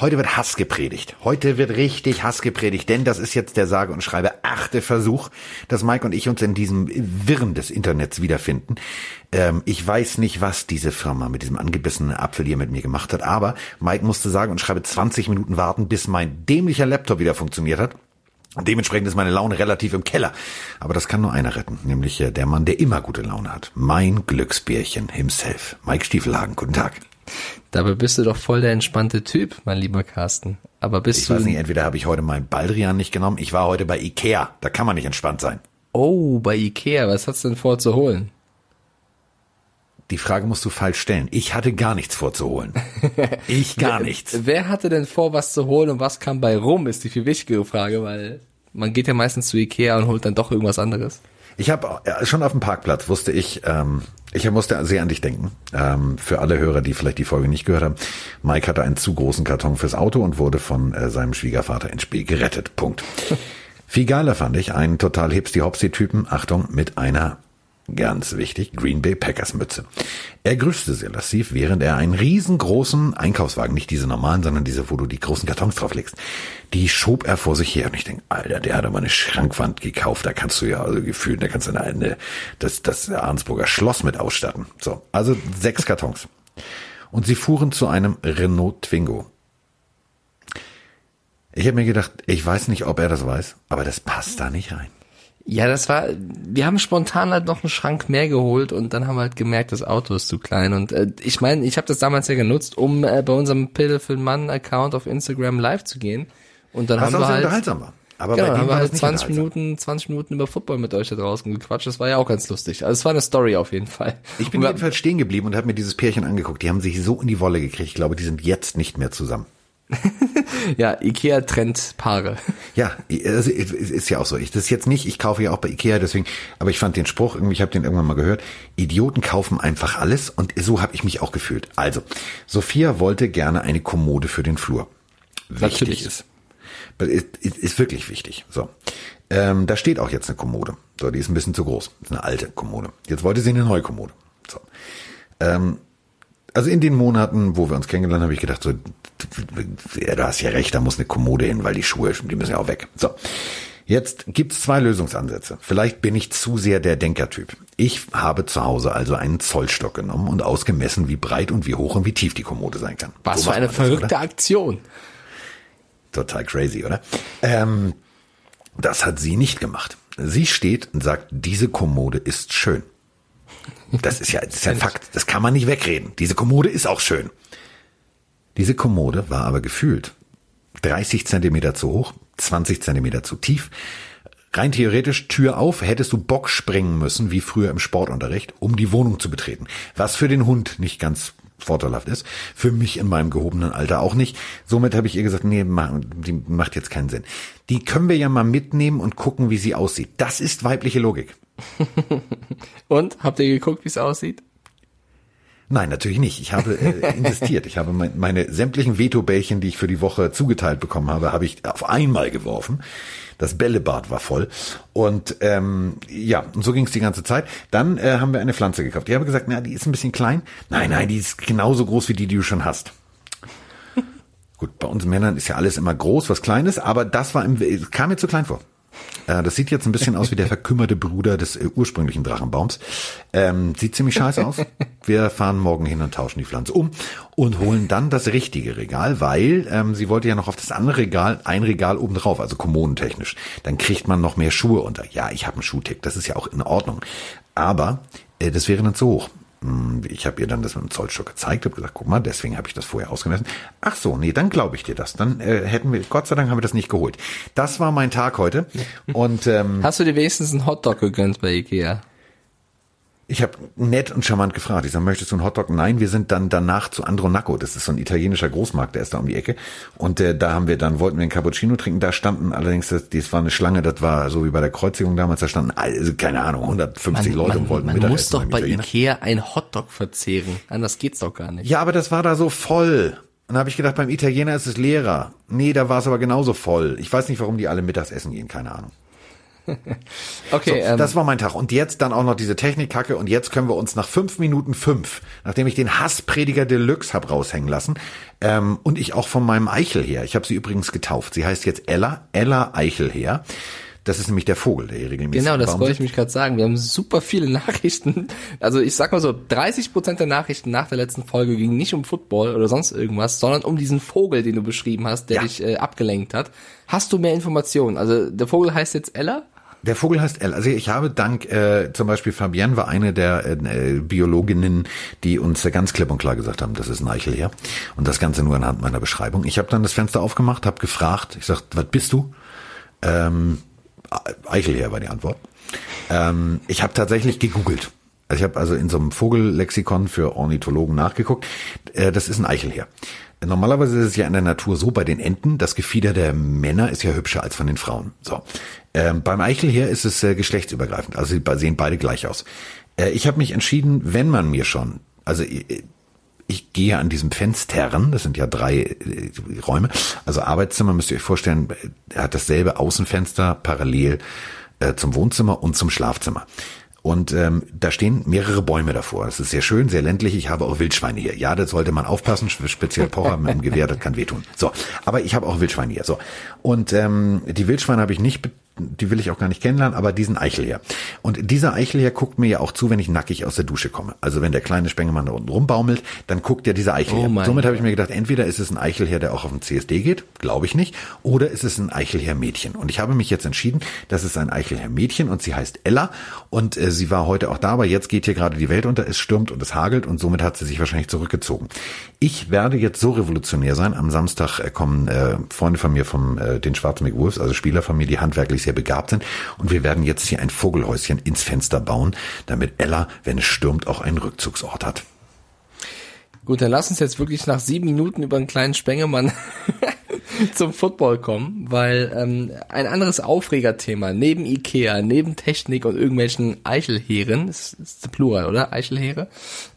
Heute wird Hass gepredigt. Heute wird richtig Hass gepredigt, denn das ist jetzt der sage und schreibe achte Versuch, dass Mike und ich uns in diesem Wirren des Internets wiederfinden. Ähm, ich weiß nicht, was diese Firma mit diesem angebissenen Apfel hier mit mir gemacht hat, aber Mike musste sagen und schreibe 20 Minuten warten, bis mein dämlicher Laptop wieder funktioniert hat. Dementsprechend ist meine Laune relativ im Keller. Aber das kann nur einer retten, nämlich äh, der Mann, der immer gute Laune hat. Mein Glücksbärchen himself. Mike Stiefelhagen, guten Tag. Dabei bist du doch voll der entspannte Typ, mein lieber Carsten. Aber bist ich du. Ich weiß nicht, entweder habe ich heute meinen Baldrian nicht genommen. Ich war heute bei Ikea. Da kann man nicht entspannt sein. Oh, bei Ikea. Was hast du denn vor zu holen? Die Frage musst du falsch stellen. Ich hatte gar nichts vorzuholen. Ich gar nichts. Wer hatte denn vor, was zu holen und was kam bei rum, ist die viel wichtigere Frage, weil man geht ja meistens zu Ikea und holt dann doch irgendwas anderes. Ich habe schon auf dem Parkplatz wusste ich, ähm, ich musste sehr an dich denken. Ähm, für alle Hörer, die vielleicht die Folge nicht gehört haben, Mike hatte einen zu großen Karton fürs Auto und wurde von äh, seinem Schwiegervater ins Spiel gerettet. Punkt. Viel geiler fand ich einen total hipsty-hopsy-Typen, Achtung, mit einer Ganz wichtig, Green Bay Packers Mütze. Er grüßte sehr lassiv, während er einen riesengroßen Einkaufswagen, nicht diese normalen, sondern diese, wo du die großen Kartons drauflegst, die schob er vor sich her. Und ich denke, Alter, der hat aber eine Schrankwand gekauft, da kannst du ja also gefühlt, da kannst du eine, das, das Arnsburger Schloss mit ausstatten. So, also sechs Kartons. Und sie fuhren zu einem Renault Twingo. Ich habe mir gedacht, ich weiß nicht, ob er das weiß, aber das passt da nicht rein. Ja, das war, wir haben spontan halt noch einen Schrank mehr geholt und dann haben wir halt gemerkt, das Auto ist zu klein. Und äh, ich meine, ich habe das damals ja genutzt, um äh, bei unserem Pille für Mann-Account auf Instagram live zu gehen. Und dann Was haben wir halt, unterhaltsam war. Aber genau, bei haben wir halt das 20 nicht Minuten, 20 Minuten über Football mit euch da draußen gequatscht. Das war ja auch ganz lustig. Also es war eine Story auf jeden Fall. Ich bin jedenfalls stehen geblieben und habe mir dieses Pärchen angeguckt. Die haben sich so in die Wolle gekriegt. Ich glaube, die sind jetzt nicht mehr zusammen. Ja, Ikea trennt Paare. Ja, also ist ja auch so. Ich das ist jetzt nicht, ich kaufe ja auch bei Ikea, deswegen, aber ich fand den Spruch, irgendwie, ich habe den irgendwann mal gehört, Idioten kaufen einfach alles und so habe ich mich auch gefühlt. Also, Sophia wollte gerne eine Kommode für den Flur. Wichtig Natürlich. ist. Ist, wirklich wichtig. So. Ähm, da steht auch jetzt eine Kommode. So, die ist ein bisschen zu groß. Ist eine alte Kommode. Jetzt wollte sie eine neue Kommode. So. Ähm, also in den Monaten, wo wir uns kennengelernt haben, habe ich gedacht, so, ja, du hast ja recht, da muss eine Kommode hin, weil die Schuhe, die müssen ja auch weg. So. Jetzt gibt's zwei Lösungsansätze. Vielleicht bin ich zu sehr der Denkertyp. Ich habe zu Hause also einen Zollstock genommen und ausgemessen, wie breit und wie hoch und wie tief die Kommode sein kann. Was So für eine das, verrückte oder? Aktion. Total crazy, oder? Ähm, das hat sie nicht gemacht. Sie steht und sagt, diese Kommode ist schön. Das ist ja, das ist ja ein Fakt. Das kann man nicht wegreden. Diese Kommode ist auch schön. Diese Kommode war aber gefühlt 30 Zentimeter zu hoch, 20 Zentimeter zu tief. Rein theoretisch, Tür auf, hättest du Bock springen müssen, wie früher im Sportunterricht, um die Wohnung zu betreten. Was für den Hund nicht ganz vorteilhaft ist. Für mich in meinem gehobenen Alter auch nicht. Somit habe ich ihr gesagt, nee, die macht jetzt keinen Sinn. Die können wir ja mal mitnehmen und gucken, wie sie aussieht. Das ist weibliche Logik. Und habt ihr geguckt, wie es aussieht? Nein, natürlich nicht. Ich habe äh, investiert. Ich habe mein, meine sämtlichen Vetobällchen, die ich für die Woche zugeteilt bekommen habe, habe ich auf einmal geworfen. Das Bällebad war voll. Und ähm, ja, und so ging es die ganze Zeit. Dann äh, haben wir eine Pflanze gekauft. Ich habe gesagt, na, die ist ein bisschen klein. Nein, nein, die ist genauso groß wie die, die du schon hast. Gut, bei uns Männern ist ja alles immer groß, was klein ist, aber das war im, es kam mir zu klein vor. Äh, das sieht jetzt ein bisschen aus wie der verkümmerte Bruder des äh, ursprünglichen Drachenbaums. Ähm, sieht ziemlich scheiße aus. Wir fahren morgen hin und tauschen die Pflanze um und holen dann das richtige Regal, weil ähm, sie wollte ja noch auf das andere Regal ein Regal oben drauf, also kommodentechnisch. Dann kriegt man noch mehr Schuhe unter. Ja, ich habe einen Schuhtick, das ist ja auch in Ordnung. Aber äh, das wäre dann zu hoch. Hm, Ich habe ihr dann das mit dem Zollstock gezeigt, habe gesagt, guck mal, deswegen habe ich das vorher ausgemessen. Ach so, nee, dann glaube ich dir das. Dann äh, hätten wir, Gott sei Dank haben wir das nicht geholt. Das war mein Tag heute. Und ähm, Hast du dir wenigstens einen Hotdog gegönnt bei Ikea? Ich habe nett und charmant gefragt. Ich sage, möchtest du einen Hotdog? Nein, wir sind dann danach zu Andronaco. Das ist so ein italienischer Großmarkt, der ist da um die Ecke. Und äh, da haben wir dann, wollten wir einen Cappuccino trinken. Da standen allerdings, das, das war eine Schlange, das war so wie bei der Kreuzigung damals, da standen, also, keine Ahnung, 150 Leute und wollten man muss doch bei Italiener. Ikea ein Hotdog verzehren. Anders geht's doch gar nicht. Ja, aber das war da so voll. Und da habe ich gedacht, beim Italiener ist es leerer. Nee, da war es aber genauso voll. Ich weiß nicht, warum die alle mittags essen gehen, keine Ahnung. okay. So, ähm, das war mein Tag. Und jetzt dann auch noch diese Technikkacke. Und jetzt können wir uns nach fünf Minuten fünf, nachdem ich den Hassprediger Deluxe hab raushängen lassen, ähm, und ich auch von meinem Eichel her, ich habe sie übrigens getauft. Sie heißt jetzt Ella, Ella Eichel her. Das ist nämlich der Vogel, der hier regelmäßig Genau, das wollte ich mich gerade sagen. Wir haben super viele Nachrichten. Also ich sag mal so, 30 Prozent der Nachrichten nach der letzten Folge gingen nicht um Football oder sonst irgendwas, sondern um diesen Vogel, den du beschrieben hast, der ja. dich äh, abgelenkt hat. Hast du mehr Informationen? Also der Vogel heißt jetzt Ella? Der Vogel heißt Ella. Also ich habe dank äh, zum Beispiel Fabienne war eine der äh, Biologinnen, die uns ganz klipp und klar gesagt haben, das ist ein Eichelherr. Und das Ganze nur anhand meiner Beschreibung. Ich habe dann das Fenster aufgemacht, habe gefragt, ich sag, was bist du? Ähm, Eichelherr war die Antwort. Ähm, ich habe tatsächlich gegoogelt. Also ich habe also in so einem Vogellexikon für Ornithologen nachgeguckt. Äh, das ist ein Eichelherr. Normalerweise ist es ja in der Natur so bei den Enten, das Gefieder der Männer ist ja hübscher als von den Frauen. So. Ähm, beim Eichelherr ist es äh, geschlechtsübergreifend. Also sie sehen beide gleich aus. Äh, ich habe mich entschieden, wenn man mir schon, also äh, ich gehe an diesem Fenstern, das sind ja drei äh, Räume, also Arbeitszimmer müsst ihr euch vorstellen, er hat dasselbe Außenfenster parallel äh, zum Wohnzimmer und zum Schlafzimmer. Und ähm, da stehen mehrere Bäume davor. Es ist sehr schön, sehr ländlich. Ich habe auch Wildschweine hier. Ja, das sollte man aufpassen. Speziell Pocher mit dem Gewehr, das kann wehtun. So, aber ich habe auch Wildschweine hier. So und ähm, die Wildschweine habe ich nicht die will ich auch gar nicht kennenlernen, aber diesen Eichel hier. Und dieser Eichel hier guckt mir ja auch zu, wenn ich nackig aus der Dusche komme. Also wenn der kleine Spengemann da unten rumbaumelt, dann guckt ja dieser Eichel oh her. Somit habe ich mir gedacht, entweder ist es ein Eichelherr, der auch auf den CSD geht, glaube ich nicht, oder ist es ein Eichelherr-Mädchen. Und ich habe mich jetzt entschieden, das ist ein Eichelherr-Mädchen und sie heißt Ella und äh, sie war heute auch da, aber jetzt geht hier gerade die Welt unter, es stürmt und es hagelt und somit hat sie sich wahrscheinlich zurückgezogen. Ich werde jetzt so revolutionär sein. Am Samstag äh, kommen äh, Freunde von mir vom äh, den Schwarzenberg Wolves, also Spieler von mir, die handwerklich sehr begabt sind. Und wir werden jetzt hier ein Vogelhäuschen ins Fenster bauen, damit Ella, wenn es stürmt, auch einen Rückzugsort hat. Gut, dann lass uns jetzt wirklich nach sieben Minuten über einen kleinen Spengemann zum Football kommen, weil ähm, ein anderes Aufregerthema neben Ikea, neben Technik und irgendwelchen Eichelheeren, ist, ist der Plural, oder? Eichelheere?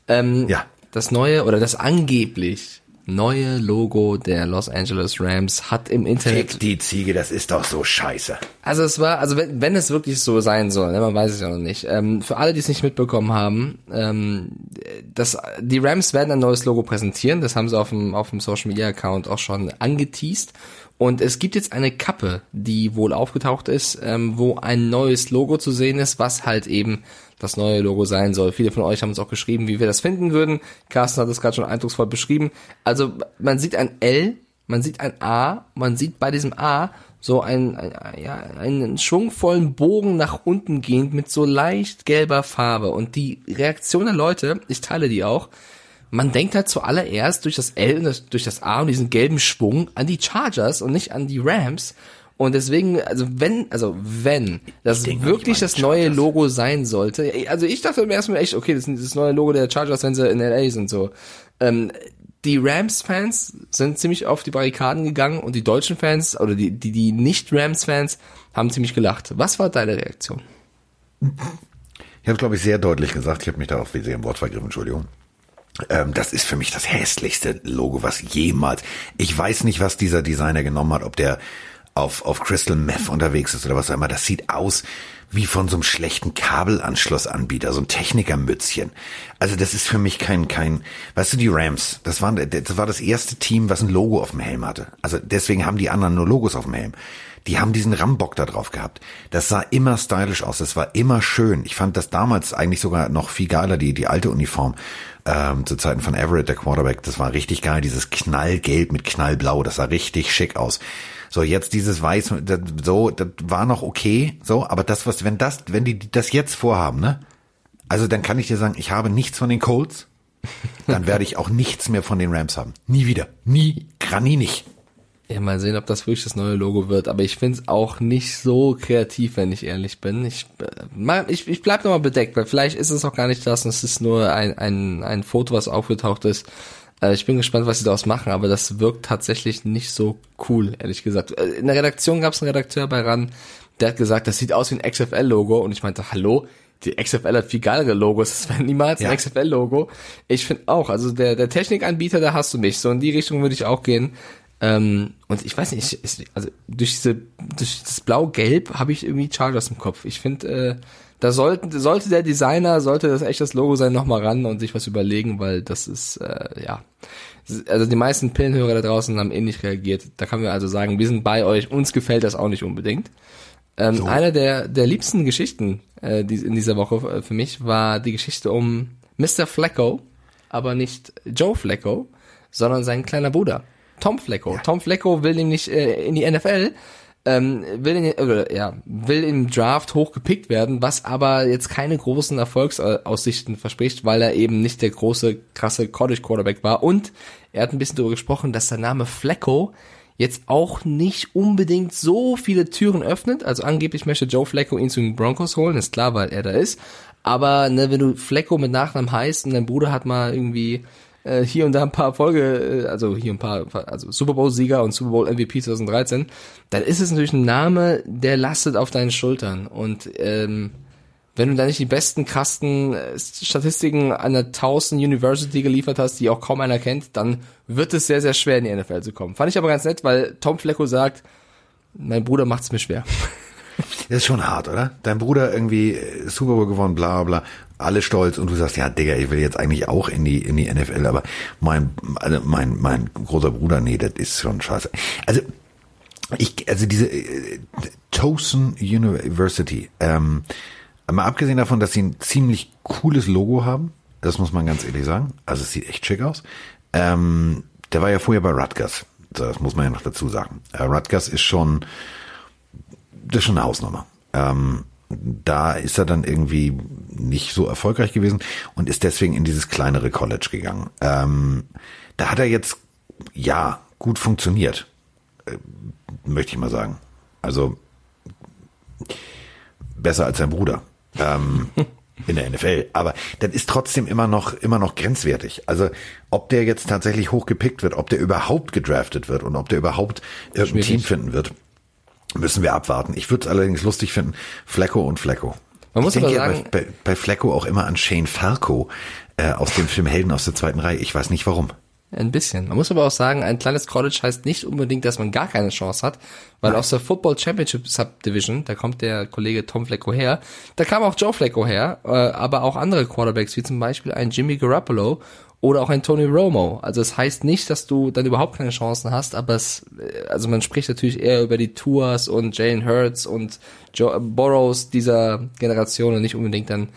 Ähm, ja. Das neue oder das angeblich neue Logo der Los Angeles Rams hat im Internet. Fick die Ziege, das ist doch so scheiße. Also es war, also wenn, wenn es wirklich so sein soll, ne, man weiß es ja noch nicht. Ähm, für alle, die es nicht mitbekommen haben, ähm, das, die Rams werden ein neues Logo präsentieren. Das haben sie auf dem, auf dem Social Media Account auch schon angeteased. Und es gibt jetzt eine Kappe, die wohl aufgetaucht ist, ähm, wo ein neues Logo zu sehen ist, was halt eben das neue Logo sein soll. Viele von euch haben uns auch geschrieben, wie wir das finden würden. Carsten hat das gerade schon eindrucksvoll beschrieben. Also man sieht ein L, man sieht ein A, man sieht bei diesem A so ein, ein, ja, einen schwungvollen Bogen nach unten gehend mit so leicht gelber Farbe. Und die Reaktion der Leute, ich teile die auch, man denkt halt zuallererst durch das L und das, durch das A und diesen gelben Schwung an die Chargers und nicht an die Rams. Und deswegen, also wenn, also wenn das wirklich das neue Logo sein sollte, also ich dachte im ersten Mal echt, okay, das ist das neue Logo der Chargers, wenn sie in LA sind, so. Ähm, die Rams-Fans sind ziemlich auf die Barrikaden gegangen und die deutschen Fans oder die, die, die Nicht-Rams-Fans haben ziemlich gelacht. Was war deine Reaktion? Ich habe, glaube ich, sehr deutlich gesagt, ich habe mich da auch sehr im Wort vergriffen, Entschuldigung. Ähm, das ist für mich das hässlichste Logo, was jemals. Ich weiß nicht, was dieser Designer genommen hat, ob der auf, auf Crystal Meth unterwegs ist oder was auch immer. Das sieht aus wie von so einem schlechten Kabelanschlussanbieter, so ein Technikermützchen. Also das ist für mich kein, kein, weißt du, die Rams, das war, das war das erste Team, was ein Logo auf dem Helm hatte. Also deswegen haben die anderen nur Logos auf dem Helm. Die haben diesen Rambock da drauf gehabt. Das sah immer stylisch aus, das war immer schön. Ich fand das damals eigentlich sogar noch viel geiler, die, die alte Uniform ähm, zu Zeiten von Everett, der Quarterback. Das war richtig geil, dieses Knallgelb mit Knallblau, das sah richtig schick aus. So, jetzt dieses Weiß, das, so, das war noch okay, so, aber das, was, wenn das, wenn die das jetzt vorhaben, ne? Also dann kann ich dir sagen, ich habe nichts von den Colts, dann werde ich auch nichts mehr von den Rams haben. Nie wieder. Nie, nicht. Ja, mal sehen, ob das wirklich das neue Logo wird. Aber ich find's auch nicht so kreativ, wenn ich ehrlich bin. Ich, äh, ich, ich bleib nochmal bedeckt, weil vielleicht ist es auch gar nicht das und es ist nur ein, ein, ein Foto, was aufgetaucht ist. Äh, ich bin gespannt, was sie daraus machen, aber das wirkt tatsächlich nicht so cool, ehrlich gesagt. Äh, in der Redaktion gab es einen Redakteur bei RAN, der hat gesagt, das sieht aus wie ein XFL-Logo und ich meinte, hallo? Die XFL hat viel geilere Logos, das wäre niemals ein XFL-Logo. Ich finde auch, also der, der Technikanbieter, da hast du mich. So in die Richtung würde ich auch gehen. Ähm, und ich weiß nicht, ich, also durch diese durch das Blau-Gelb habe ich irgendwie Chargers im Kopf. Ich finde, äh, da sollten, sollte der Designer, sollte das echt das Logo sein, nochmal ran und sich was überlegen, weil das ist, äh, ja. Also die meisten Pillenhörer da draußen haben ähnlich reagiert. Da kann man also sagen, wir sind bei euch, uns gefällt das auch nicht unbedingt. Ähm, so. Eine der, der liebsten Geschichten äh, die, in dieser Woche äh, für mich war die Geschichte um Mr. Flecko, aber nicht Joe Flecko, sondern sein kleiner Bruder, Tom Flecko. Ja. Tom Flecko will nämlich äh, in die NFL, ähm, will, in, äh, ja, will im Draft hochgepickt werden, was aber jetzt keine großen Erfolgsaussichten verspricht, weil er eben nicht der große, krasse College Quarterback war. Und er hat ein bisschen darüber gesprochen, dass der Name Flecko jetzt auch nicht unbedingt so viele Türen öffnet. Also angeblich möchte Joe Flecko ihn zu den Broncos holen, ist klar, weil er da ist. Aber ne, wenn du Flecko mit Nachnamen heißt und dein Bruder hat mal irgendwie äh, hier und da ein paar Folge, äh, also hier ein paar, also Super Bowl-Sieger und Super Bowl MVP 2013, dann ist es natürlich ein Name, der lastet auf deinen Schultern. Und ähm, wenn du da nicht die besten krassen äh, Statistiken an der Towson University geliefert hast, die auch kaum einer kennt, dann wird es sehr, sehr schwer in die NFL zu kommen. Fand ich aber ganz nett, weil Tom Flecko sagt, mein Bruder macht's mir schwer. Das ist schon hart, oder? Dein Bruder irgendwie Super Bowl gewonnen, bla bla, alle stolz und du sagst, ja, Digga, ich will jetzt eigentlich auch in die in die NFL, aber mein also mein mein großer Bruder, nee, das ist schon scheiße. Also ich also diese äh, Towson University, ähm, mal abgesehen davon, dass sie ein ziemlich cooles Logo haben, das muss man ganz ehrlich sagen. Also es sieht echt schick aus. Ähm, der war ja vorher bei Rutgers. Das muss man ja noch dazu sagen. Äh, Rutgers ist schon das ist schon eine Hausnummer. Ähm, da ist er dann irgendwie nicht so erfolgreich gewesen und ist deswegen in dieses kleinere College gegangen. Ähm, da hat er jetzt, ja, gut funktioniert, äh, möchte ich mal sagen. Also besser als sein Bruder ähm, in der NFL. Aber das ist trotzdem immer noch immer noch grenzwertig. Also ob der jetzt tatsächlich hochgepickt wird, ob der überhaupt gedraftet wird und ob der überhaupt irgendein Team finden wird, Müssen wir abwarten. Ich würde es allerdings lustig finden, Flecko und Flecko. Man muss ich denke aber sagen, bei, bei, Flecko auch immer an Shane Falco äh, aus dem Film Helden aus der zweiten Reihe. Ich weiß nicht warum. Ein bisschen. Man muss aber auch sagen, ein kleines College heißt nicht unbedingt, dass man gar keine Chance hat, weil Nein. aus der Football Championship Subdivision, da kommt der Kollege Tom Flecko her, da kam auch Joe Flecko her, äh, aber auch andere Quarterbacks, wie zum Beispiel ein Jimmy Garoppolo oder auch ein Tony Romo. Also es das heißt nicht, dass du dann überhaupt keine Chancen hast, aber es, also man spricht natürlich eher über die Tours und Jalen Hurts und Joe Burrows dieser Generation und nicht unbedingt dann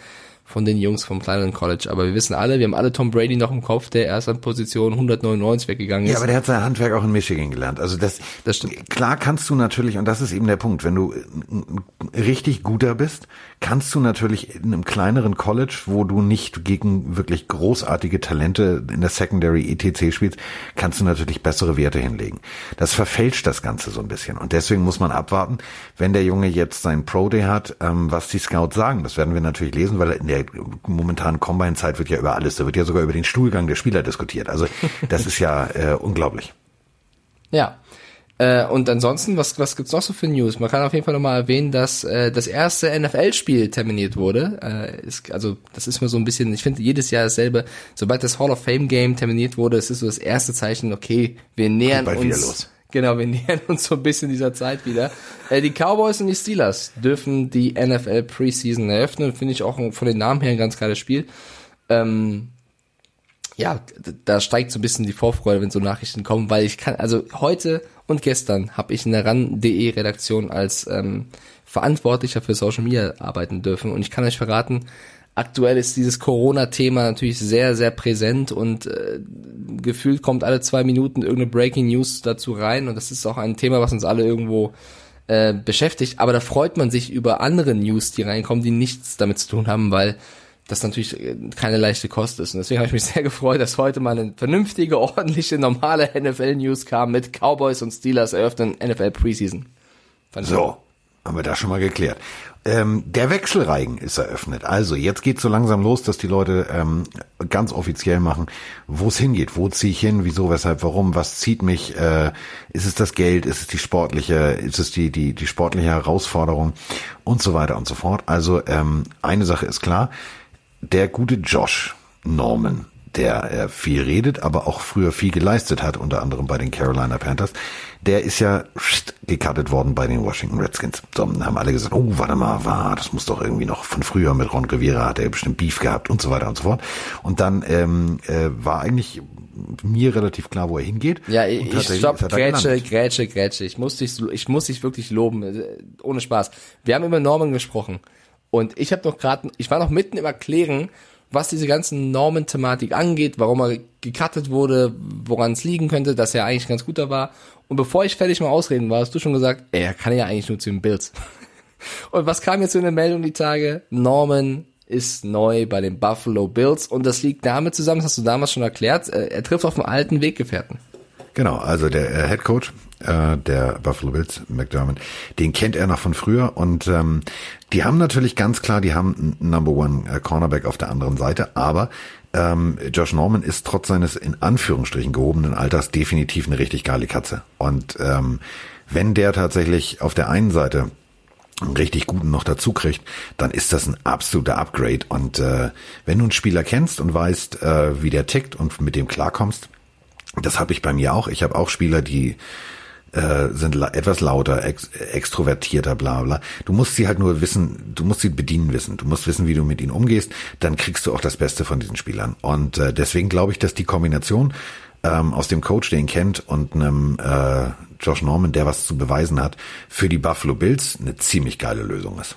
von den Jungs vom kleineren College. Aber wir wissen alle, wir haben alle Tom Brady noch im Kopf, der erst an Position 199 weggegangen ist. Ja, aber der hat sein Handwerk auch in Michigan gelernt. Also das, das stimmt. Klar kannst du natürlich, und das ist eben der Punkt, wenn du richtig guter bist, kannst du natürlich in einem kleineren College, wo du nicht gegen wirklich großartige Talente in der Secondary ETC spielst, kannst du natürlich bessere Werte hinlegen. Das verfälscht das Ganze so ein bisschen. Und deswegen muss man abwarten, wenn der Junge jetzt sein Pro Day hat, ähm, was die Scouts sagen. Das werden wir natürlich lesen, weil in der momentanen Combine-Zeit wird ja über alles, da wird ja sogar über den Stuhlgang der Spieler diskutiert. Also das ist ja äh, unglaublich. Ja, äh, und ansonsten, was, was gibt's noch so für News? Man kann auf jeden Fall nochmal erwähnen, dass äh, das erste NFL-Spiel terminiert wurde. Äh, ist, also das ist mir so ein bisschen, ich finde jedes Jahr dasselbe. Sobald das Hall of Fame Game terminiert wurde, es ist so das erste Zeichen, okay, wir nähern uns. Genau, wir nähern uns so ein bisschen dieser Zeit wieder. Äh, die Cowboys und die Steelers dürfen die NFL Preseason eröffnen. Finde ich auch von den Namen her ein ganz geiles Spiel. Ähm, ja, da steigt so ein bisschen die Vorfreude, wenn so Nachrichten kommen, weil ich kann, also heute und gestern habe ich in der RAN.de Redaktion als ähm, Verantwortlicher für Social Media arbeiten dürfen und ich kann euch verraten, aktuell ist dieses Corona-Thema natürlich sehr, sehr präsent und äh, gefühlt kommt alle zwei Minuten irgendeine Breaking News dazu rein und das ist auch ein Thema, was uns alle irgendwo äh, beschäftigt, aber da freut man sich über andere News, die reinkommen, die nichts damit zu tun haben, weil das natürlich äh, keine leichte Kost ist. Und deswegen habe ich mich sehr gefreut, dass heute mal eine vernünftige, ordentliche, normale NFL-News kam mit Cowboys und Steelers eröffnen NFL Preseason. Fand so, gut. haben wir das schon mal geklärt. Ähm, der Wechselreigen ist eröffnet. Also jetzt geht so langsam los, dass die Leute ähm, ganz offiziell machen, wo es hingeht. Wo ziehe ich hin? Wieso, weshalb, warum? Was zieht mich? Äh, ist es das Geld? Ist es die sportliche? Ist es die die die sportliche Herausforderung? Und so weiter und so fort. Also ähm, eine Sache ist klar der gute Josh Norman, der äh, viel redet, aber auch früher viel geleistet hat, unter anderem bei den Carolina Panthers, der ist ja gecuttet worden bei den Washington Redskins. So, dann haben alle gesagt, oh, warte mal, war, das muss doch irgendwie noch von früher mit Ron Rivera, hat er bestimmt Beef gehabt und so weiter und so fort. Und dann ähm, äh, war eigentlich mir relativ klar, wo er hingeht. Ja, ich, ich stopp, Grätsche, Grätsche, Grätsche. Ich muss dich, ich muss dich wirklich loben, äh, ohne Spaß. Wir haben über Norman gesprochen und ich habe noch gerade, ich war noch mitten im Erklären, was diese ganzen Norman-Thematik angeht, warum er gecuttet wurde, woran es liegen könnte, dass er eigentlich ganz guter war. Und bevor ich fertig mal ausreden war, hast du schon gesagt, ey, er kann ja eigentlich nur zu den Bills. Und was kam jetzt für eine Meldung die Tage? Norman ist neu bei den Buffalo Bills und das liegt damit zusammen, das hast du damals schon erklärt, äh, er trifft auf einen alten Weggefährten. Genau, also der äh, Head Coach äh, der Buffalo Bills, McDermott, den kennt er noch von früher und ähm, die haben natürlich ganz klar, die haben einen Number One äh, Cornerback auf der anderen Seite, aber ähm, Josh Norman ist trotz seines in Anführungsstrichen gehobenen Alters definitiv eine richtig geile Katze. Und ähm, wenn der tatsächlich auf der einen Seite einen richtig guten noch dazu kriegt, dann ist das ein absoluter Upgrade. Und äh, wenn du einen Spieler kennst und weißt, äh, wie der tickt und mit dem klarkommst, das habe ich bei mir auch. Ich habe auch Spieler, die äh, sind la etwas lauter, ex extrovertierter, bla bla. Du musst sie halt nur wissen, du musst sie bedienen wissen. Du musst wissen, wie du mit ihnen umgehst. Dann kriegst du auch das Beste von diesen Spielern. Und äh, deswegen glaube ich, dass die Kombination ähm, aus dem Coach, den kennt, und einem äh, Josh Norman, der was zu beweisen hat, für die Buffalo Bills eine ziemlich geile Lösung ist.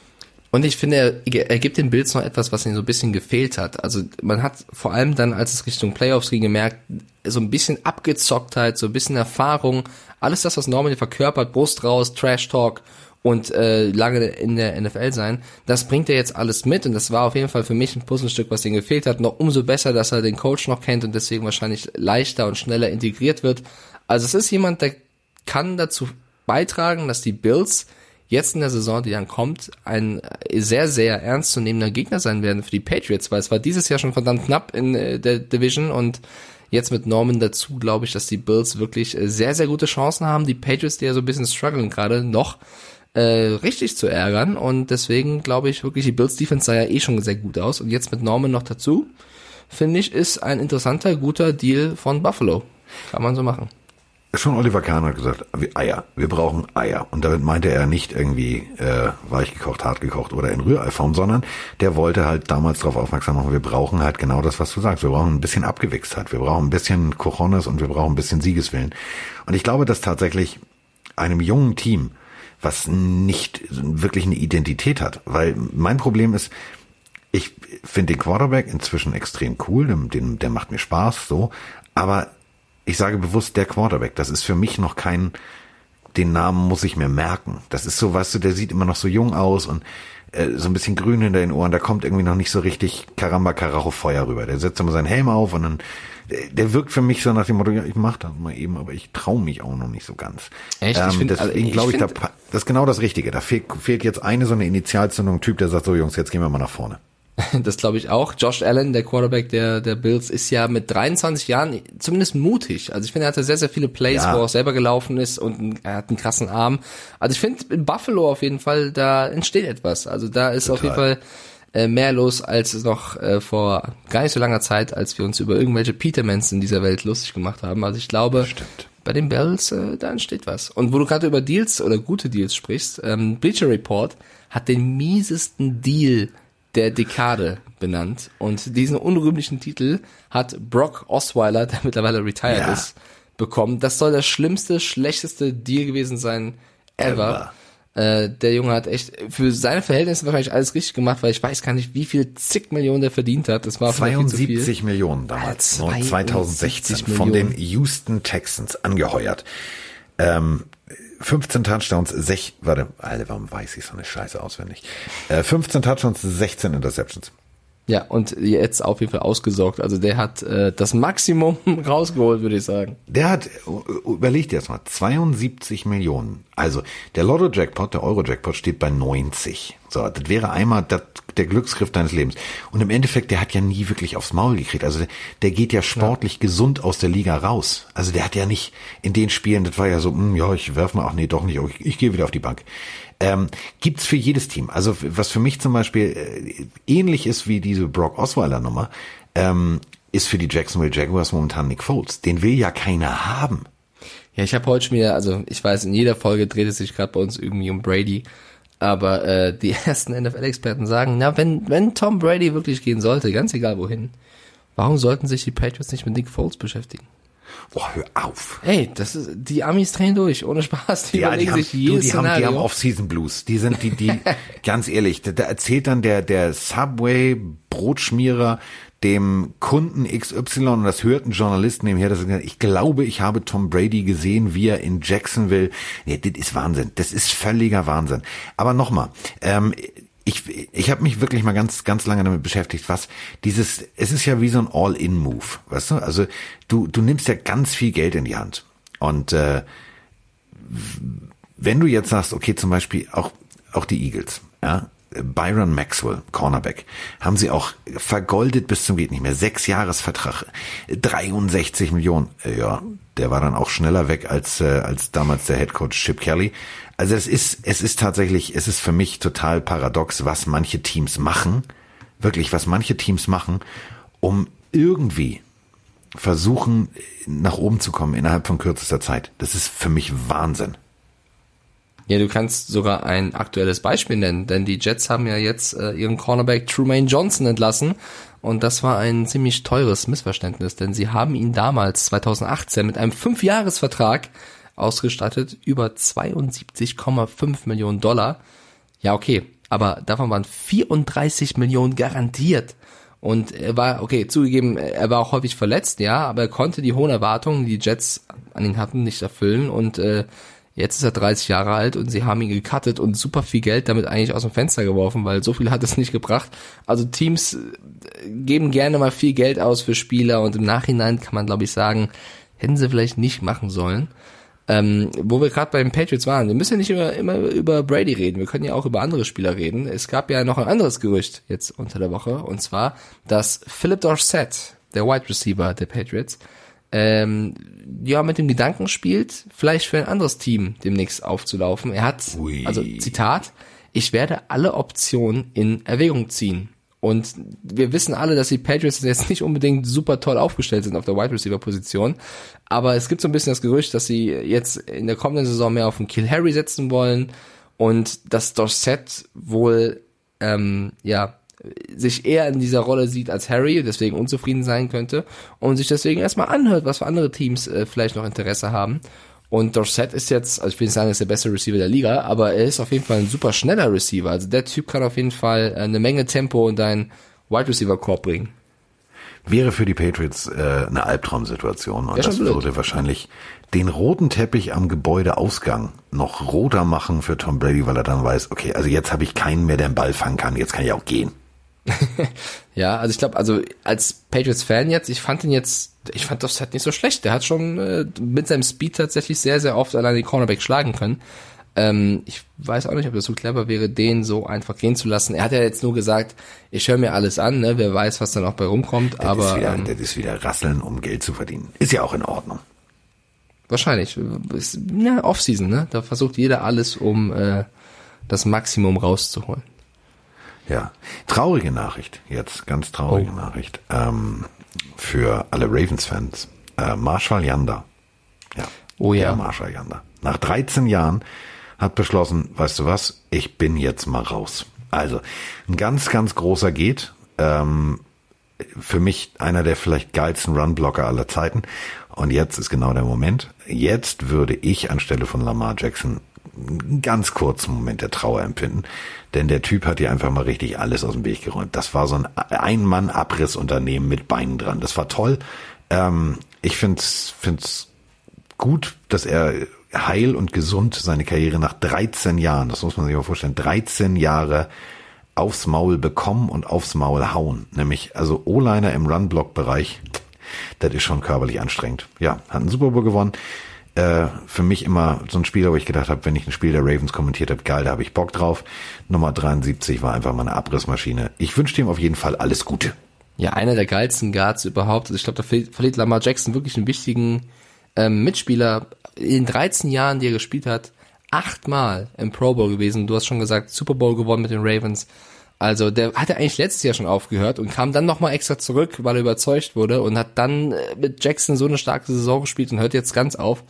Und ich finde, er, er gibt den Bills noch etwas, was ihm so ein bisschen gefehlt hat. Also man hat vor allem dann, als es Richtung Playoffs ging, gemerkt, so ein bisschen Abgezocktheit, so ein bisschen Erfahrung, alles das, was Norman verkörpert, Brust raus, Trash Talk und äh, lange in der NFL sein, das bringt er jetzt alles mit und das war auf jeden Fall für mich ein Puzzlestück, was ihm gefehlt hat. Noch umso besser, dass er den Coach noch kennt und deswegen wahrscheinlich leichter und schneller integriert wird. Also es ist jemand, der kann dazu beitragen, dass die Bills jetzt in der Saison, die dann kommt, ein sehr, sehr ernstzunehmender Gegner sein werden für die Patriots, weil es war dieses Jahr schon verdammt knapp in äh, der Division und jetzt mit Norman dazu glaube ich, dass die Bills wirklich äh, sehr, sehr gute Chancen haben, die Patriots, die ja so ein bisschen strugglen gerade, noch äh, richtig zu ärgern und deswegen glaube ich wirklich, die Bills Defense sah ja eh schon sehr gut aus und jetzt mit Norman noch dazu, finde ich, ist ein interessanter, guter Deal von Buffalo. Kann man so machen. Schon Oliver Kahn hat gesagt, Eier, wir brauchen Eier. Und damit meinte er nicht irgendwie äh, weich gekocht, hart gekocht oder in Rühreiform, sondern der wollte halt damals darauf aufmerksam machen, wir brauchen halt genau das, was du sagst. Wir brauchen ein bisschen Abgewichstheit, wir brauchen ein bisschen Cojones und wir brauchen ein bisschen Siegeswillen. Und ich glaube, dass tatsächlich einem jungen Team, was nicht wirklich eine Identität hat, weil mein Problem ist, ich finde den Quarterback inzwischen extrem cool, den, der macht mir Spaß, so, aber ich sage bewusst der Quarterback. Das ist für mich noch kein, den Namen muss ich mir merken. Das ist so, weißt du, der sieht immer noch so jung aus und äh, so ein bisschen grün hinter den Ohren. Da kommt irgendwie noch nicht so richtig Karamba Karacho Feuer rüber. Der setzt immer seinen Helm auf und dann der, der wirkt für mich so nach dem Motto, ja, ich mach das mal eben, aber ich traue mich auch noch nicht so ganz. Echt? Ähm, ich find, deswegen also, glaube ich, da, das ist genau das Richtige. Da fehlt, fehlt jetzt eine so eine Initialzündung, Typ, der sagt, so Jungs, jetzt gehen wir mal nach vorne. Das glaube ich auch. Josh Allen, der Quarterback der, der Bills, ist ja mit 23 Jahren zumindest mutig. Also ich finde, er hatte sehr, sehr viele Plays, ja. wo er auch selber gelaufen ist und er hat einen krassen Arm. Also ich finde, in Buffalo auf jeden Fall, da entsteht etwas. Also da ist Total. auf jeden Fall äh, mehr los als noch äh, vor gar nicht so langer Zeit, als wir uns über irgendwelche Petermans in dieser Welt lustig gemacht haben. Also ich glaube, Stimmt. bei den Bills, äh, da entsteht was. Und wo du gerade über Deals oder gute Deals sprichst, ähm, Bleacher Report hat den miesesten Deal der Dekade benannt. Und diesen unrühmlichen Titel hat Brock Osweiler, der mittlerweile retired ja. ist, bekommen. Das soll der schlimmste, schlechteste Deal gewesen sein ever. ever. Äh, der Junge hat echt für seine Verhältnisse wahrscheinlich alles richtig gemacht, weil ich weiß gar nicht, wie viel zig Millionen der verdient hat. Das war 72 Millionen damals, ja, 2016 Millionen. von den Houston Texans angeheuert. Ähm, 15 Touchdowns, 6, warte, Alter, warum weiß ich so eine Scheiße auswendig? Äh, 15 Touchdowns, 16 Interceptions. Ja, und jetzt auf jeden Fall ausgesorgt. Also der hat äh, das Maximum rausgeholt, würde ich sagen. Der hat, überlegt jetzt mal, 72 Millionen. Also der Lotto-Jackpot, der Euro-Jackpot steht bei 90. So, das wäre einmal das, der Glücksgriff deines Lebens. Und im Endeffekt, der hat ja nie wirklich aufs Maul gekriegt. Also der, der geht ja sportlich ja. gesund aus der Liga raus. Also der hat ja nicht in den Spielen, das war ja so, mh, hm, ja, ich werf mal, ach nee, doch nicht, ich, ich gehe wieder auf die Bank. Ähm, gibt's für jedes Team. Also was für mich zum Beispiel äh, ähnlich ist wie diese Brock Osweiler Nummer, ähm, ist für die Jacksonville Jaguars momentan Nick Foles. Den will ja keiner haben. Ja, ich habe heute schon wieder, also ich weiß, in jeder Folge dreht es sich gerade bei uns irgendwie um Brady. Aber äh, die ersten NFL-Experten sagen, na, wenn, wenn Tom Brady wirklich gehen sollte, ganz egal wohin, warum sollten sich die Patriots nicht mit Nick Foles beschäftigen? Oh, hör auf. Ey, das ist, die Amis drehen durch, ohne Spaß. Die Ja, die haben, du, die haben, die haben Off-Season Blues. Die sind die, die, ganz ehrlich, da, da erzählt dann der, der Subway Brotschmierer dem Kunden XY und das hört ein Journalist nebenher, dass er ich glaube, ich habe Tom Brady gesehen, wie er in Jacksonville, nee, das ist Wahnsinn. Das ist völliger Wahnsinn. Aber nochmal, ähm, ich, ich habe mich wirklich mal ganz, ganz lange damit beschäftigt, was dieses, es ist ja wie so ein All-In-Move, weißt du? Also du, du nimmst ja ganz viel Geld in die Hand. Und äh, wenn du jetzt sagst, okay, zum Beispiel auch, auch die Eagles, ja, Byron Maxwell, Cornerback, haben sie auch vergoldet bis zum geht nicht mehr. Sechs Jahresvertrag, 63 Millionen. Ja, der war dann auch schneller weg als, äh, als damals der Headcoach Chip Kelly. Also es ist, es ist tatsächlich, es ist für mich total paradox, was manche Teams machen, wirklich, was manche Teams machen, um irgendwie versuchen, nach oben zu kommen innerhalb von kürzester Zeit. Das ist für mich Wahnsinn. Ja, du kannst sogar ein aktuelles Beispiel nennen, denn die Jets haben ja jetzt äh, ihren Cornerback Trumaine Johnson entlassen und das war ein ziemlich teures Missverständnis, denn sie haben ihn damals 2018 mit einem Fünfjahresvertrag ausgestattet über 72,5 Millionen Dollar. Ja, okay, aber davon waren 34 Millionen garantiert. Und er war, okay, zugegeben, er war auch häufig verletzt, ja, aber er konnte die hohen Erwartungen, die die Jets an ihn hatten, nicht erfüllen und äh, Jetzt ist er 30 Jahre alt und sie haben ihn gecuttet und super viel Geld damit eigentlich aus dem Fenster geworfen, weil so viel hat es nicht gebracht. Also Teams äh, geben gerne mal viel Geld aus für Spieler und im Nachhinein kann man glaube ich sagen, hätten sie vielleicht nicht machen sollen. Ähm, wo wir gerade bei den Patriots waren, wir müssen ja nicht immer, immer über Brady reden, wir können ja auch über andere Spieler reden. Es gab ja noch ein anderes Gerücht jetzt unter der Woche und zwar, dass Philip Dorsett, der Wide Receiver der Patriots, ähm, ja, mit dem Gedanken spielt, vielleicht für ein anderes Team demnächst aufzulaufen. Er hat, Ui. also Zitat, ich werde alle Optionen in Erwägung ziehen. Und wir wissen alle, dass die Patriots jetzt nicht unbedingt super toll aufgestellt sind auf der Wide Receiver Position. Aber es gibt so ein bisschen das Gerücht, dass sie jetzt in der kommenden Saison mehr auf den Kill Harry setzen wollen und dass Dorset wohl, ähm, ja, sich eher in dieser Rolle sieht als Harry, deswegen unzufrieden sein könnte und sich deswegen erstmal anhört, was für andere Teams äh, vielleicht noch Interesse haben. Und Dorset ist jetzt, also ich will nicht sagen, er ist der beste Receiver der Liga, aber er ist auf jeden Fall ein super schneller Receiver. Also der Typ kann auf jeden Fall äh, eine Menge Tempo in deinen Wide Receiver Korb bringen. Wäre für die Patriots äh, eine Albtraumsituation und Ja, das würde wahrscheinlich den roten Teppich am Gebäudeausgang noch roter machen für Tom Brady, weil er dann weiß, okay, also jetzt habe ich keinen mehr, der den Ball fangen kann, jetzt kann ich auch gehen. Ja, also ich glaube, also als Patriots-Fan jetzt, ich fand ihn jetzt, ich fand das halt nicht so schlecht. Der hat schon äh, mit seinem Speed tatsächlich sehr, sehr oft alleine die Cornerback schlagen können. Ähm, ich weiß auch nicht, ob das so clever wäre, den so einfach gehen zu lassen. Er hat ja jetzt nur gesagt, ich höre mir alles an, ne? wer weiß, was dann auch bei rumkommt, Das, aber ist wieder, ähm, das ist wieder Rasseln, um Geld zu verdienen. Ist ja auch in Ordnung. wahrscheinlich. Ist, ja, Offseason, ne? Da versucht jeder alles, um äh, das Maximum rauszuholen. Ja, traurige Nachricht jetzt, ganz traurige Oh. Nachricht ähm, für alle Ravens-Fans. Äh, Marshall Yanda, ja, Oh ja. der Marshall Yanda, nach 13 Jahren hat beschlossen, weißt du was, ich bin jetzt mal raus. Also ein ganz, ganz großer geht. Ähm, für mich einer der vielleicht geilsten Runblocker aller Zeiten. Und jetzt ist genau der Moment. Jetzt würde ich anstelle von Lamar Jackson einen ganz kurzen Moment der Trauer empfinden. Denn der Typ hat hier einfach mal richtig alles aus dem Weg geräumt. Das war so ein Ein-Mann-Abrissunternehmen mit Beinen dran. Das war toll. Ähm, ich find's, find's gut, dass er heil und gesund seine Karriere nach 13 Jahren, das muss man sich mal vorstellen, 13 Jahre aufs Maul bekommen und aufs Maul hauen. Nämlich, also O-Liner im Run-Block-Bereich, das ist schon körperlich anstrengend. Ja, hat einen Super Bowl gewonnen. Äh, für mich immer so ein Spieler, wo ich gedacht habe, wenn ich ein Spiel der Ravens kommentiert habe, geil, da habe ich Bock drauf. Nummer 73 war einfach mal eine Abrissmaschine. Ich wünsche ihm auf jeden Fall alles Gute. Ja, einer der geilsten Guards überhaupt. Also ich glaube, da verliert Lamar Jackson wirklich einen wichtigen ähm, Mitspieler. In den 13 Jahren, die er gespielt hat, achtmal im Pro Bowl gewesen. Du hast schon gesagt, Super Bowl gewonnen mit den Ravens. Also der hatte eigentlich letztes Jahr schon aufgehört und kam dann nochmal extra zurück, weil er überzeugt wurde und hat dann äh, mit Jackson so eine starke Saison gespielt und hört jetzt ganz auf.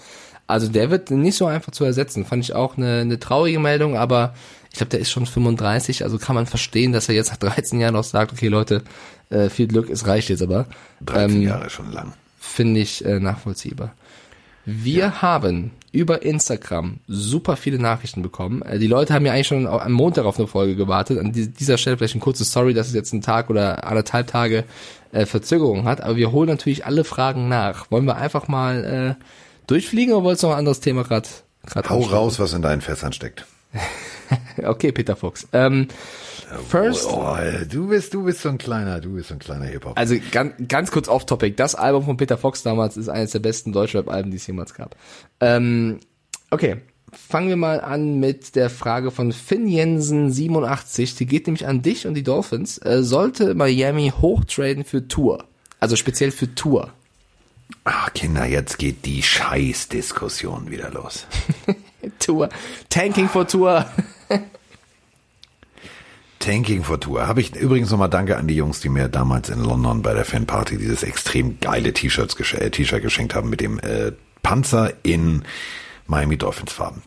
Also der wird nicht so einfach zu ersetzen. Fand ich auch eine, eine traurige Meldung, aber ich glaube, der ist schon 35, also kann man verstehen, dass er jetzt nach 13 Jahren noch sagt, okay Leute, äh, viel Glück, es reicht jetzt aber. 13 ähm, Jahre schon lang. Finde ich äh, nachvollziehbar. Wir ja. haben über Instagram super viele Nachrichten bekommen. Äh, die Leute haben ja eigentlich schon am Montag auf eine Folge gewartet. An dieser Stelle vielleicht ein kurzes Sorry, dass es jetzt einen Tag oder anderthalb Tage äh, Verzögerung hat. Aber wir holen natürlich alle Fragen nach. Wollen wir einfach mal äh, durchfliegen oder wolltest du noch ein anderes Thema gerade? Hau raus, was in deinen Fässern steckt. okay, Peter Fuchs. Ähm, First. Oh, du bist, du bist so ein kleiner, du bist so ein kleiner Hip-Hop. Also ganz, ganz kurz off-topic. Das Album von Peter Fox damals ist eines der besten Deutschrap-Alben, die es jemals gab. Ähm, okay. Fangen wir mal an mit der Frage von Finn Jensen 87. Die geht nämlich an dich und die Dolphins. Äh, sollte Miami hochtraden für Tour? Also speziell für Tour. Ah, Kinder, jetzt geht die Scheiß-Diskussion wieder los. Tour. Tanking for Tour. Tanking for Tour. Habe ich übrigens nochmal Danke an die Jungs, die mir damals in London bei der Fanparty dieses extrem geile T-Shirts äh, T-Shirt geschenkt haben mit dem äh, Panzer in Miami Dolphins Farben.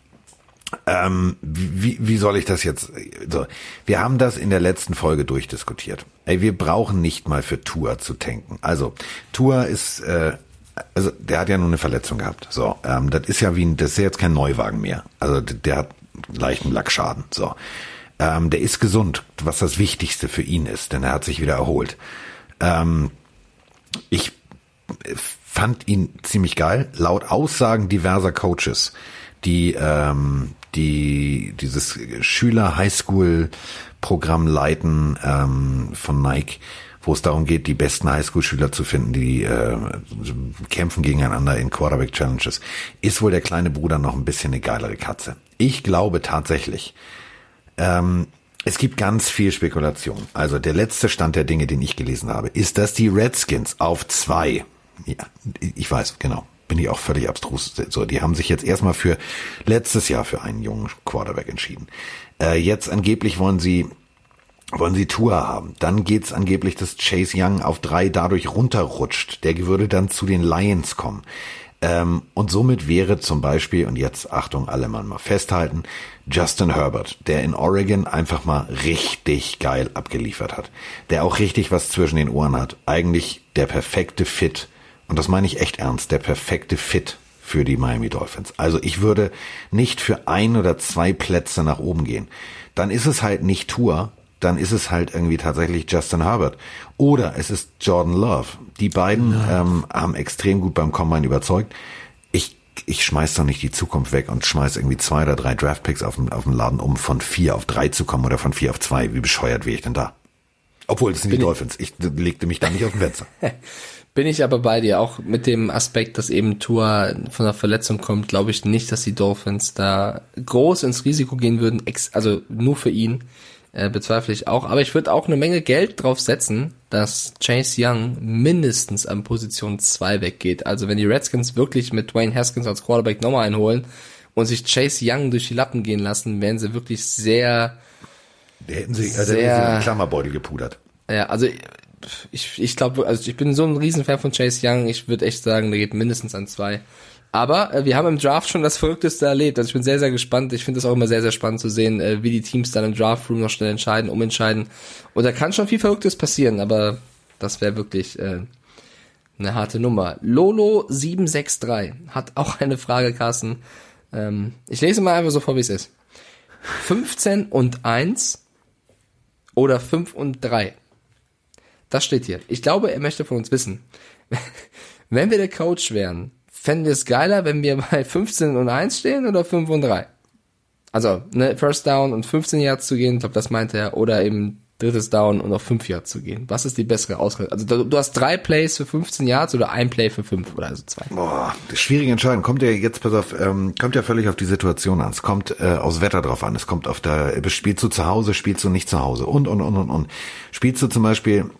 Ähm, wie, wie soll ich das jetzt? So, wir haben das in der letzten Folge durchdiskutiert. Ey, wir brauchen nicht mal für Tour zu tanken. Also Tour ist, äh, also der hat ja nur eine Verletzung gehabt. So, ähm, das ist ja wie ein, das ist ja jetzt kein Neuwagen mehr. Also der hat leichten Lackschaden. So, ähm, der ist gesund, was das Wichtigste für ihn ist, denn er hat sich wieder erholt. Ähm, ich fand ihn ziemlich geil. Laut Aussagen diverser Coaches, die ähm, die dieses Schüler Highschool Programm leiten ähm, von Nike, wo es darum geht, die besten Highschool-Schüler zu finden, die äh, kämpfen gegeneinander in Quarterback Challenges, ist wohl der kleine Bruder noch ein bisschen eine geilere Katze. Ich glaube tatsächlich, ähm, es gibt ganz viel Spekulation. Also der letzte Stand der Dinge, den ich gelesen habe, ist, dass die Redskins auf zwei, ja, ich weiß, genau, bin ich auch völlig abstrus. So, die haben sich jetzt erstmal für letztes Jahr für einen jungen Quarterback entschieden. Äh, jetzt angeblich wollen sie wollen sie Tour haben. Dann geht's angeblich, dass Chase Young auf drei dadurch runterrutscht. Der würde dann zu den Lions kommen. Ähm, und somit wäre zum Beispiel, und jetzt Achtung, alle Mann mal festhalten, Justin Herbert, der in Oregon einfach mal richtig geil abgeliefert hat, der auch richtig was zwischen den Ohren hat, eigentlich der perfekte Fit, und das meine ich echt ernst, der perfekte Fit für die Miami Dolphins. Also ich würde nicht für ein oder zwei Plätze nach oben gehen. Dann ist es halt nicht Tour, dann ist es halt irgendwie tatsächlich Justin Herbert. Oder es ist Jordan Love. Die beiden ähm, haben extrem gut beim Combine überzeugt. Ich, ich schmeiß doch nicht die Zukunft weg und schmeiß irgendwie zwei oder drei Draftpicks auf dem, auf dem Laden, um von vier auf drei zu kommen oder von vier auf zwei. Wie bescheuert wäre ich denn da? Obwohl, das sind die Dolphins. Ich legte mich da nicht auf den Fenster. Bin ich aber bei dir, auch mit dem Aspekt, dass eben Tour von der Verletzung kommt, glaube ich nicht, dass die Dolphins da groß ins Risiko gehen würden, also nur für ihn äh, bezweifle ich auch. Aber ich würde auch eine Menge Geld drauf setzen, dass Chase Young mindestens an Position 2 weggeht. Also wenn die Redskins wirklich mit Dwayne Haskins als Quarterback nochmal einholen und sich Chase Young durch die Lappen gehen lassen, wären sie wirklich sehr... Da hätten sie, also sehr, hätten sie einen Klammerbeutel gepudert. Ja, also ich, ich glaube, also ich bin so ein Riesenfan von Chase Young, ich würde echt sagen, der geht mindestens an zwei. Aber äh, wir haben im Draft schon das Verrückteste erlebt. Also ich bin sehr, sehr gespannt. Ich finde es auch immer sehr, sehr spannend zu sehen, äh, wie die Teams dann im Draftroom noch schnell entscheiden, umentscheiden. Und da kann schon viel Verrücktes passieren, aber das wäre wirklich äh, eine harte Nummer. Lolo763 hat auch eine Frage, Carsten. Ähm, ich lese mal einfach so vor, wie es ist. 15 und 1 oder 5 und 3? Das steht hier. Ich glaube, er möchte von uns wissen, wenn wir der Coach wären, fänden wir es geiler, wenn wir bei 15 und 1 stehen oder 5 und 3? Also, ne, First Down und 15 Yards zu gehen, ich glaube, das meinte er, oder eben drittes Down und auf 5 Yards zu gehen. Was ist die bessere Ausgabe? Also, du, du, hast drei Plays für 15 Yards oder ein Play für 5 oder also zwei. Boah, schwierige Entscheidung. Kommt ja jetzt, pass auf, ähm, kommt ja völlig auf die Situation an. Es kommt äh, aufs Wetter drauf an. Es kommt auf der, spielst du zu Hause, spielst du nicht zu Hause und, und, und, und, und. Spielst du zum Beispiel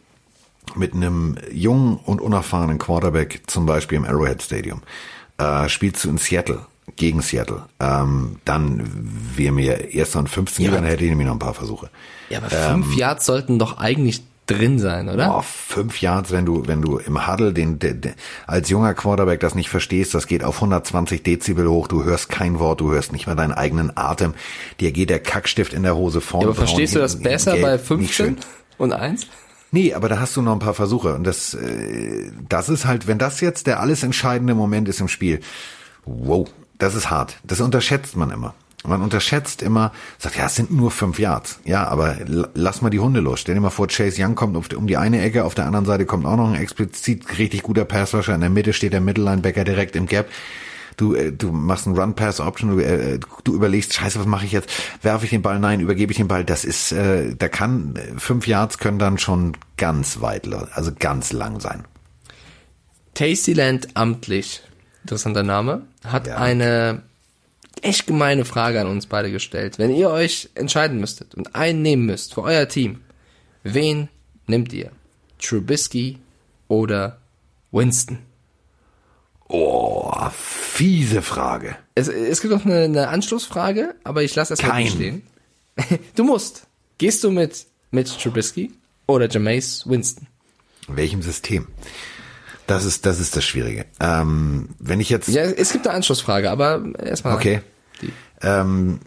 mit einem jungen und unerfahrenen Quarterback, zum Beispiel im Arrowhead Stadium, äh, spielst du in Seattle, gegen Seattle, ähm, dann wäre mir erster und 15 Ja, ja, dann aber- hätte ich nämlich noch ein paar Versuche. Ja, aber fünf Yards sollten doch eigentlich drin sein, oder? Oh, fünf Yards, wenn du, wenn du im Huddle den, den, den, als junger Quarterback das nicht verstehst, das geht auf 120 Dezibel hoch, du hörst kein Wort, du hörst nicht mal deinen eigenen Atem, dir geht der Kackstift in der Hose vorne. Ja, aber verstehst du das besser bei nicht 15 schön. und 1? Nee, aber da hast du noch ein paar Versuche. Und das, äh, das ist halt, wenn das jetzt der alles entscheidende Moment ist im Spiel, wow, das ist hart. Das unterschätzt man immer. Man unterschätzt immer, sagt, ja, es sind nur fünf Yards. Ja, aber lass mal die Hunde los. Stell dir mal vor, Chase Young kommt um die eine Ecke, auf der anderen Seite kommt auch noch ein explizit richtig guter Passrusher. In der Mitte steht der Mittellinebacker direkt im Gap. Du, äh, du machst einen Run-Pass-Option, du, äh, du überlegst, scheiße, was mache ich jetzt? Werfe ich den Ball? Nein, übergebe ich den Ball? Das ist, äh, da kann, äh, fünf Yards können dann schon ganz weit, also ganz lang sein. Tastyland Amtlich, interessanter Name, hat Ja. eine echt gemeine Frage an uns beide gestellt. Wenn ihr euch entscheiden müsstet und einen nehmen müsst für euer Team, wen nimmt ihr? Trubisky oder Winston? Oh, fiese Frage. Es, es gibt noch eine, eine Anschlussfrage, aber ich lasse erstmal stehen. Du musst. Gehst du mit, mit Trubisky oder Jameis Winston? In welchem System? Das ist, das ist das Schwierige. Ähm, wenn ich jetzt, Ja, es gibt eine Anschlussfrage, aber erstmal. okay, ähm,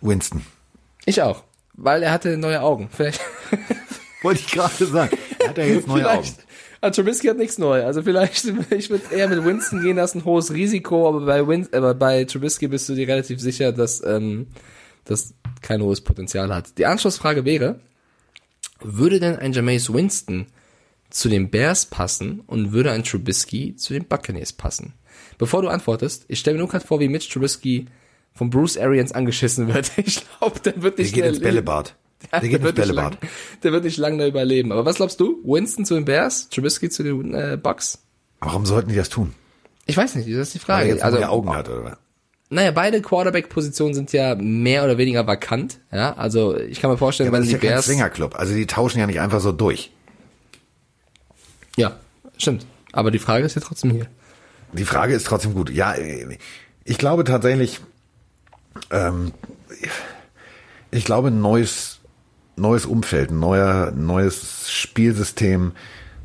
Winston. Ich auch. Weil er hatte neue Augen. Vielleicht. Wollte ich gerade sagen. Er hat ja jetzt neue Augen. Also Trubisky hat nichts neu. Also vielleicht, ich würde eher mit Winston gehen, das ist ein hohes Risiko, aber bei Win aber bei Trubisky bist du dir relativ sicher, dass ähm, das kein hohes Potenzial hat. Die Anschlussfrage wäre, würde denn ein Jameis Winston zu den Bears passen und würde ein Trubisky zu den Buccaneers passen? Bevor du antwortest, ich stelle mir nur gerade vor, wie Mitch Trubisky von Bruce Arians angeschissen wird. Ich glaube, der wird Der nicht geht mehr ins. Bällebad. Ja, Der geht wird nicht lang- Der wird nicht lange überleben. Aber was glaubst du? Winston zu den Bears, Trubisky zu den äh, Bucks? Warum sollten die das tun? Ich weiß nicht, das ist die Weil Frage. er jetzt also, Augen hat, oder was? naja, beide Quarterback-Positionen sind ja mehr oder weniger vakant. Ja, also ich kann mir vorstellen, Aber wenn das ist die ja kein Bears, Zwingerclub. Also die tauschen ja nicht einfach so durch. ja, stimmt. Aber die Frage ist ja trotzdem hier. Die Frage ist trotzdem gut. Ja, ich glaube tatsächlich, ähm, ich glaube, ein neues, neues Umfeld, ein neuer, neues Spielsystem,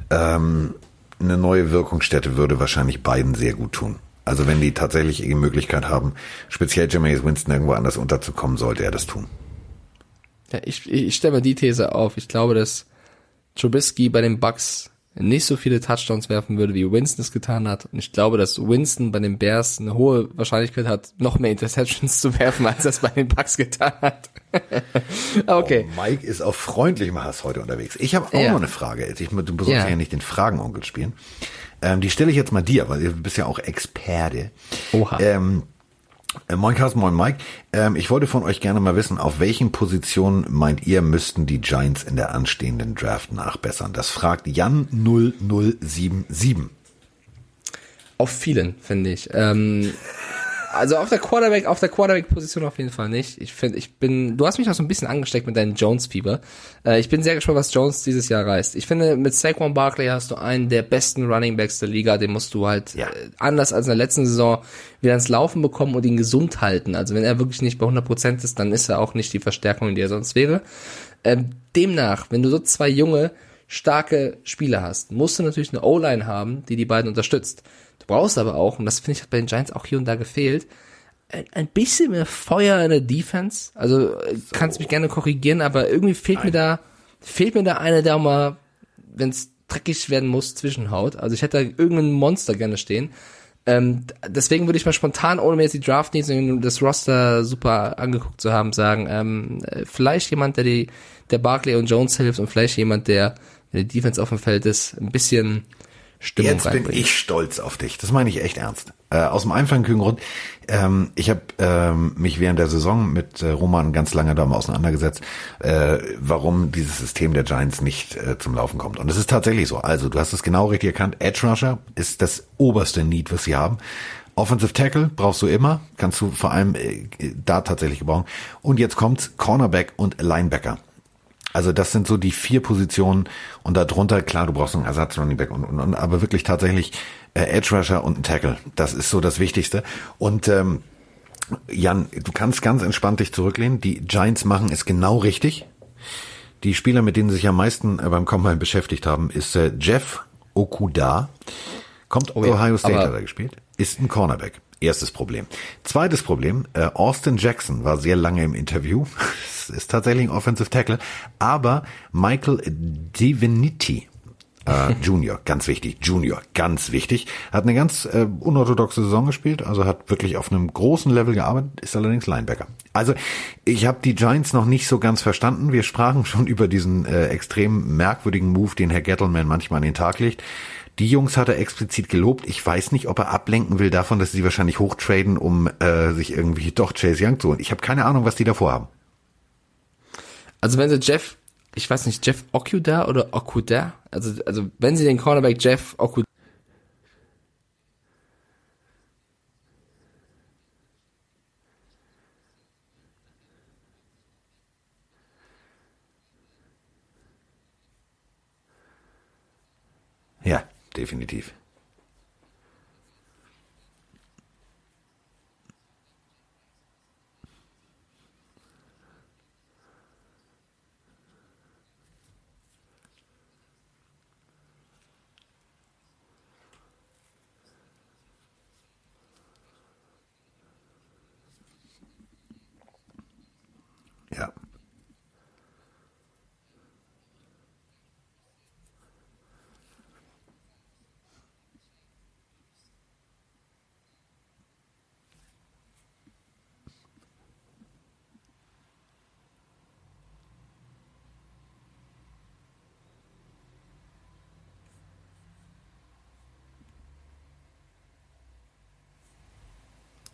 ähm, eine neue Wirkungsstätte würde wahrscheinlich beiden sehr gut tun. Also wenn die tatsächlich die Möglichkeit haben, speziell Jameis Winston irgendwo anders unterzukommen, sollte er das tun. Ja, ich, ich stelle mir die These auf. Ich glaube, dass Trubisky bei den Bucks nicht so viele Touchdowns werfen würde, wie Winston es getan hat. Und ich glaube, dass Winston bei den Bears eine hohe Wahrscheinlichkeit hat, noch mehr Interceptions zu werfen, als er es bei den Bucks getan hat. okay. Oh, Mike ist auf freundlichem Hass heute unterwegs. Ich habe auch Ja. noch eine Frage. Ich, du sollst Ja. ja. nicht den Fragenonkel spielen. Ähm, die stelle ich jetzt mal dir, weil du bist ja auch Experte. Oha. Ähm, äh, moin Carsten, moin Mike. Ähm, ich wollte von euch gerne mal wissen, auf welchen Positionen meint ihr, müssten die Giants in der anstehenden Draft nachbessern? Das fragt Jan 0077. Auf vielen, finde ich. Ähm, also auf der Quarterback, auf der Quarterback-Position auf jeden Fall nicht. Ich finde, ich bin, du hast mich auch so ein bisschen angesteckt mit deinem Jones-Fieber. Äh, ich bin sehr gespannt, was Jones dieses Jahr reißt. Ich finde, mit Saquon Barkley hast du einen der besten Running Backs der Liga. Den musst du halt Ja. äh, anders als in der letzten Saison wieder ins Laufen bekommen und ihn gesund halten. Also wenn er wirklich nicht bei 100% ist, dann ist er auch nicht die Verstärkung, die er sonst wäre. Ähm, demnach, wenn du so zwei junge, starke Spieler hast, musst du natürlich eine O-Line haben, die die beiden unterstützt. Brauchst aber auch, und das finde ich hat bei den Giants auch hier und da gefehlt, ein, ein bisschen mehr Feuer in der Defense. Also äh, kannst mich gerne korrigieren, aber irgendwie fehlt mir da fehlt mir da einer, der auch mal, wenn es dreckig werden muss, zwischenhaut. Also ich hätte da irgendeinen Monster gerne stehen. Ähm, deswegen würde ich mal spontan, ohne mir jetzt die Draft Needs und das Roster super angeguckt zu haben, sagen, ähm, äh, vielleicht jemand, der die, der Barkley und Jones hilft und vielleicht jemand, der, wenn die Defense auf dem Feld ist, ein bisschen Stimmung Jetzt bin reinbringt. ich stolz auf dich. Das meine ich echt ernst. Äh, aus dem einfachen Grund, ähm, ich habe ähm, mich während der Saison mit äh, Roman ganz lange da mal auseinandergesetzt, äh, warum dieses System der Giants nicht äh, zum Laufen kommt. Und es ist tatsächlich so. Also, du hast es genau richtig erkannt. Edge Rusher ist das oberste Need, was sie haben. Offensive Tackle brauchst du immer, kannst du vor allem äh, da tatsächlich gebrauchen. Und jetzt kommt's Cornerback und Linebacker. Also das sind so die vier Positionen und darunter, klar, du brauchst einen Ersatz Running Back und, und, und aber wirklich tatsächlich äh, Edge Rusher und ein Tackle. Das ist so das Wichtigste. Und ähm, Jan, du kannst ganz entspannt dich zurücklehnen. Die Giants machen es genau richtig. Die Spieler, mit denen sie sich am meisten äh, beim Combine beschäftigt haben, ist äh, Jeff Okuda. Kommt oh ja, Ohio State hat er gespielt. Ist ein Cornerback. Erstes Problem. Zweites Problem, äh, Austin Jackson war sehr lange im Interview. ist tatsächlich ein Offensive Tackle. Aber Michael Divinity äh, Junior, ganz wichtig, Junior, ganz wichtig. Hat eine ganz äh, unorthodoxe Saison gespielt, also hat wirklich auf einem großen Level gearbeitet, ist allerdings Linebacker. Also ich habe die Giants noch nicht so ganz verstanden. Wir sprachen schon über diesen äh, extrem merkwürdigen Move, den Herr Gettleman manchmal an den Tag legt. Die Jungs hat er explizit gelobt. Ich weiß nicht, ob er ablenken will davon, dass sie wahrscheinlich hochtraden, um äh, sich irgendwie doch Chase Young zu holen. Ich habe keine Ahnung, was die davor haben. Also wenn sie Jeff, ich weiß nicht, Jeff Okuda oder Okuda, also also wenn sie den Cornerback Jeff Okuda Ja, definitiv.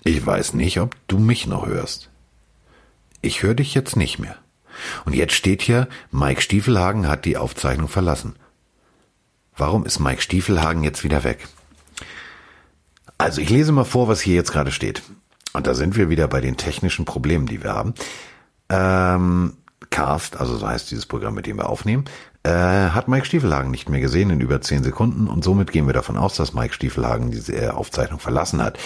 Ich weiß nicht, ob du mich noch hörst. Ich höre dich jetzt nicht mehr. Und jetzt steht hier, Mike Stiefelhagen hat die Aufzeichnung verlassen. Warum ist Mike Stiefelhagen jetzt wieder weg? Also ich lese mal vor, was hier jetzt gerade steht. Und da sind wir wieder bei den technischen Problemen, die wir haben. Ähm, Cast, also so heißt dieses Programm, mit dem wir aufnehmen, äh, hat Mike Stiefelhagen nicht mehr gesehen in über zehn Sekunden und somit gehen wir davon aus, dass Mike Stiefelhagen diese Aufzeichnung verlassen hat.